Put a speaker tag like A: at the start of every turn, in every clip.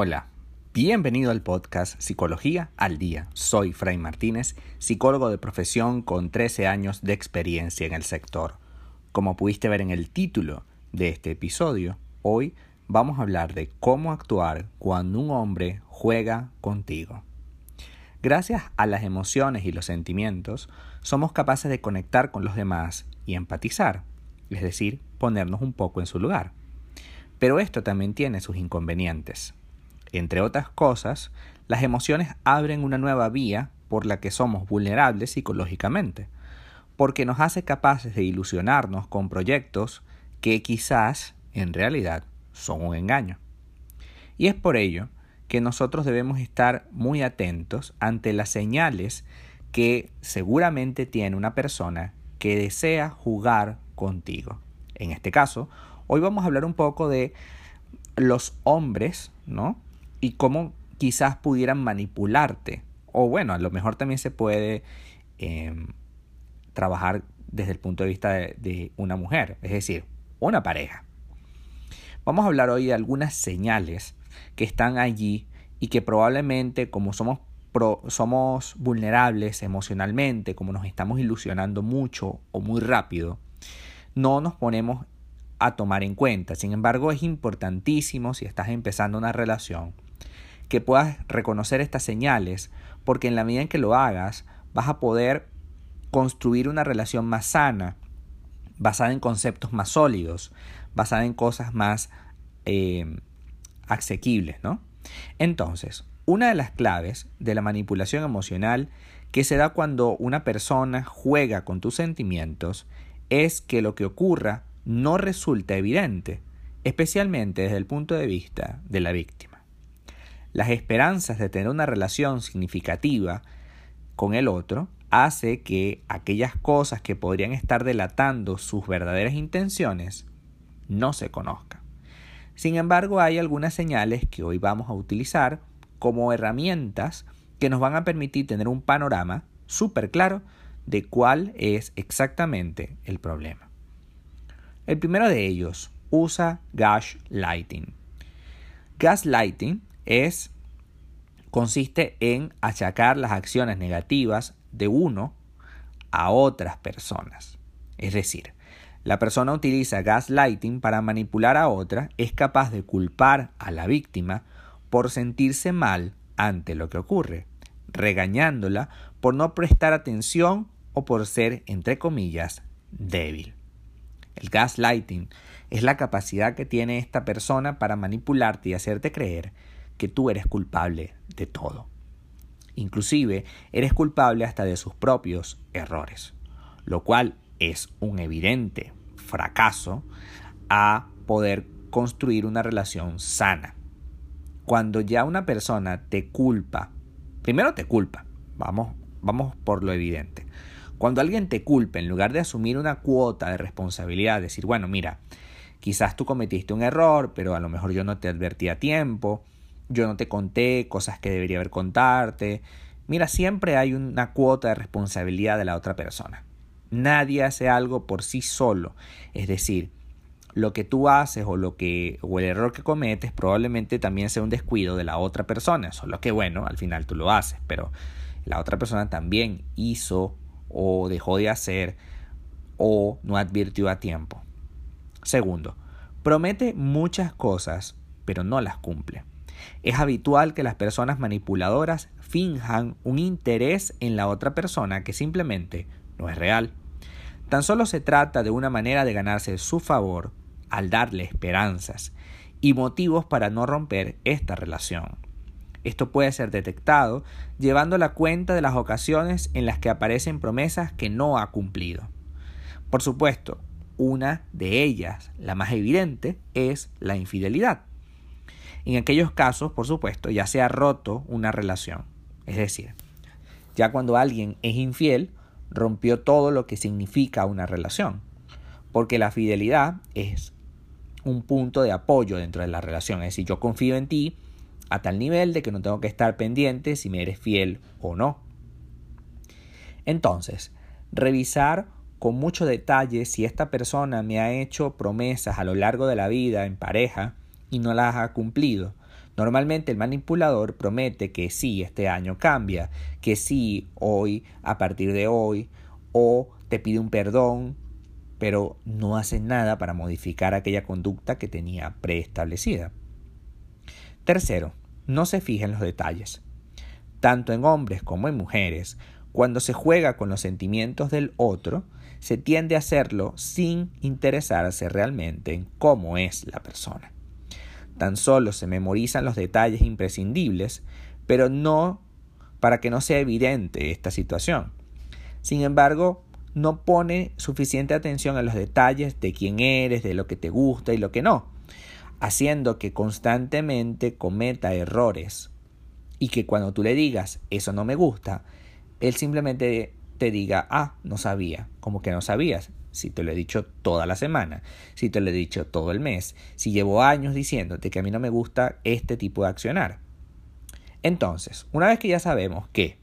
A: Hola, bienvenido al podcast Psicología al Día. Soy Fray Martínez, psicólogo de profesión con 13 años de experiencia en el sector. Como pudiste ver en el título de este episodio, hoy vamos a hablar de cómo actuar cuando un hombre juega contigo. Gracias a las emociones y los sentimientos, somos capaces de conectar con los demás y empatizar, es decir, ponernos un poco en su lugar. Pero esto también tiene sus inconvenientes. Entre otras cosas, las emociones abren una nueva vía por la que somos vulnerables psicológicamente, porque nos hace capaces de ilusionarnos con proyectos que quizás en realidad son un engaño. Y es por ello que nosotros debemos estar muy atentos ante las señales que seguramente tiene una persona que desea jugar contigo. En este caso, hoy vamos a hablar un poco de los hombres, ¿no? Y cómo quizás pudieran manipularte. O bueno, a lo mejor también se puede em, trabajar desde el punto de vista de, una mujer, es decir, una pareja. Vamos a hablar hoy de algunas señales que están allí y que probablemente como somos, somos vulnerables emocionalmente, como nos estamos ilusionando mucho o muy rápido, no nos ponemos a tomar en cuenta. Sin embargo, es importantísimo si estás empezando una relación que puedas reconocer estas señales, porque en la medida en que lo hagas, vas a poder construir una relación más sana, basada en conceptos más sólidos, basada en cosas más eh, asequibles, ¿no? Entonces, una de las claves de la manipulación emocional que se da cuando una persona juega con tus sentimientos es que lo que ocurra no resulta evidente, especialmente desde el punto de vista de la víctima las esperanzas de tener una relación significativa con el otro hace que aquellas cosas que podrían estar delatando sus verdaderas intenciones no se conozcan. Sin embargo, hay algunas señales que hoy vamos a utilizar como herramientas que nos van a permitir tener un panorama súper claro de cuál es exactamente el problema. El primero de ellos usa gaslighting. Gaslighting es consiste en achacar las acciones negativas de uno a otras personas. Es decir, la persona utiliza gaslighting para manipular a otra, es capaz de culpar a la víctima por sentirse mal ante lo que ocurre, regañándola por no prestar atención o por ser, entre comillas, débil. El gaslighting es la capacidad que tiene esta persona para manipularte y hacerte creer que tú eres culpable de todo. Inclusive eres culpable hasta de sus propios errores, lo cual es un evidente fracaso a poder construir una relación sana. Cuando ya una persona te culpa, primero te culpa, vamos, vamos por lo evidente. Cuando alguien te culpa, en lugar de asumir una cuota de responsabilidad, decir, bueno, mira, quizás tú cometiste un error, pero a lo mejor yo no te advertí a tiempo, yo no te conté cosas que debería haber contarte. Mira, siempre hay una cuota de responsabilidad de la otra persona. Nadie hace algo por sí solo. Es decir, lo que tú haces o lo que o el error que cometes probablemente también sea un descuido de la otra persona, solo que bueno, al final tú lo haces, pero la otra persona también hizo o dejó de hacer o no advirtió a tiempo. Segundo, promete muchas cosas, pero no las cumple. Es habitual que las personas manipuladoras finjan un interés en la otra persona que simplemente no es real. Tan solo se trata de una manera de ganarse su favor al darle esperanzas y motivos para no romper esta relación. Esto puede ser detectado llevando la cuenta de las ocasiones en las que aparecen promesas que no ha cumplido. Por supuesto, una de ellas, la más evidente, es la infidelidad. En aquellos casos, por supuesto, ya se ha roto una relación. Es decir, ya cuando alguien es infiel, rompió todo lo que significa una relación. Porque la fidelidad es un punto de apoyo dentro de la relación. Es decir, yo confío en ti a tal nivel de que no tengo que estar pendiente si me eres fiel o no. Entonces, revisar con mucho detalle si esta persona me ha hecho promesas a lo largo de la vida en pareja y no las ha cumplido. Normalmente el manipulador promete que sí, este año cambia, que sí, hoy, a partir de hoy, o te pide un perdón, pero no hace nada para modificar aquella conducta que tenía preestablecida. Tercero, no se fija en los detalles. Tanto en hombres como en mujeres, cuando se juega con los sentimientos del otro, se tiende a hacerlo sin interesarse realmente en cómo es la persona. Tan solo se memorizan los detalles imprescindibles, pero no para que no sea evidente esta situación. Sin embargo, no pone suficiente atención a los detalles de quién eres, de lo que te gusta y lo que no, haciendo que constantemente cometa errores y que cuando tú le digas eso no me gusta, él simplemente te diga, ah, no sabía, como que no sabías, si te lo he dicho toda la semana, si te lo he dicho todo el mes, si llevo años diciéndote que a mí no me gusta este tipo de accionar. Entonces, una vez que ya sabemos que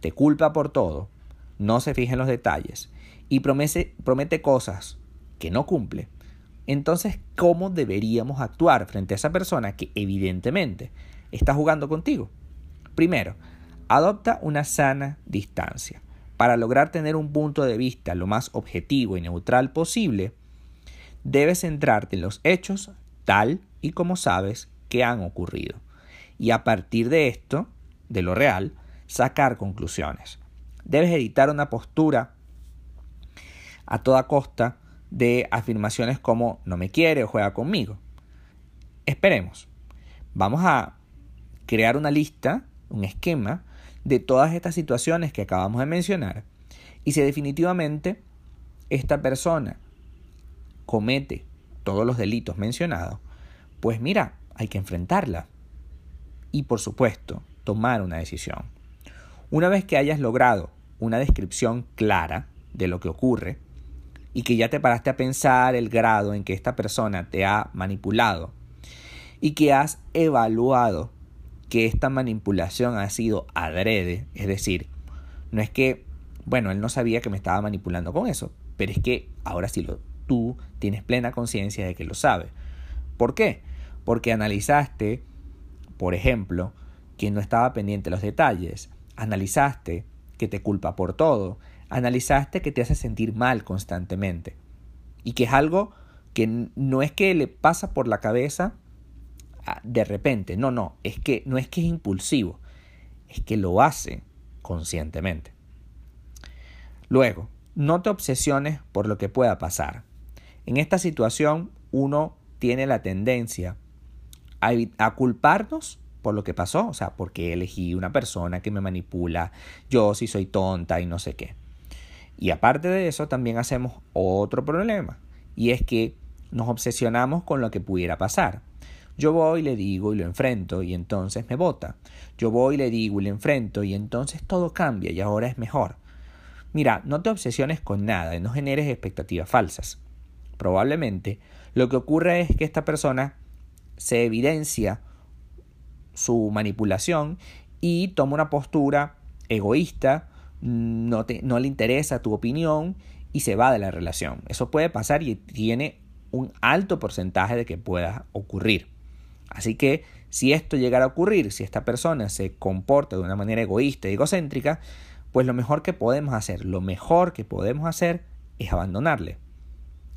A: te culpa por todo, no se fija en los detalles y promete, promete cosas que no cumple, entonces, ¿cómo deberíamos actuar frente a esa persona que evidentemente está jugando contigo? Primero, adopta una sana distancia. Para lograr tener un punto de vista lo más objetivo y neutral posible, debes centrarte en los hechos tal y como sabes que han ocurrido. Y a partir de esto, de lo real, sacar conclusiones. Debes editar una postura a toda costa de afirmaciones como no me quiere o juega conmigo. Esperemos. Vamos a crear una lista, un esquema de todas estas situaciones que acabamos de mencionar. Y si definitivamente esta persona comete todos los delitos mencionados, pues mira, hay que enfrentarla. Y por supuesto, tomar una decisión. Una vez que hayas logrado una descripción clara de lo que ocurre y que ya te paraste a pensar el grado en que esta persona te ha manipulado y que has evaluado que esta manipulación ha sido adrede, es decir, no es que, bueno, él no sabía que me estaba manipulando con eso, pero es que ahora sí lo, tú tienes plena conciencia de que lo sabe. ¿Por qué? Porque analizaste, por ejemplo, que no estaba pendiente de los detalles, analizaste que te culpa por todo, analizaste que te hace sentir mal constantemente y que es algo que no es que le pasa por la cabeza de repente, no, no, es que no es que es impulsivo, es que lo hace conscientemente. Luego, no te obsesiones por lo que pueda pasar. En esta situación uno tiene la tendencia a, culparnos por lo que pasó, o sea, porque elegí una persona que me manipula, yo sí soy tonta y no sé qué. Y aparte de eso, también hacemos otro problema, y es que nos obsesionamos con lo que pudiera pasar. Yo voy, le digo y lo enfrento y entonces me vota. Yo voy, le digo y le enfrento y entonces todo cambia y ahora es mejor. Mira, no te obsesiones con nada y no generes expectativas falsas. Probablemente lo que ocurre es que esta persona se evidencia su manipulación y toma una postura egoísta, no, te, no le interesa tu opinión y se va de la relación. Eso puede pasar y tiene un alto porcentaje de que pueda ocurrir. Así que si esto llegara a ocurrir, si esta persona se comporta de una manera egoísta y egocéntrica, pues lo mejor que podemos hacer, lo mejor que podemos hacer es abandonarle.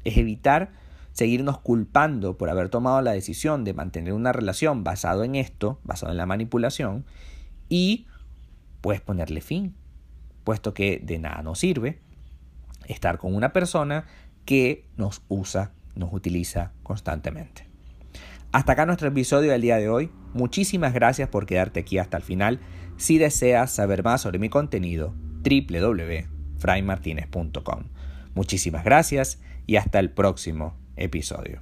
A: Es evitar seguirnos culpando por haber tomado la decisión de mantener una relación basado en esto, basado en la manipulación, y pues ponerle fin, puesto que de nada nos sirve estar con una persona que nos usa, nos utiliza constantemente. Hasta acá nuestro episodio del día de hoy. Muchísimas gracias por quedarte aquí hasta el final. Si deseas saber más sobre mi contenido, www.fraymartinez.com. Muchísimas gracias y hasta el próximo episodio.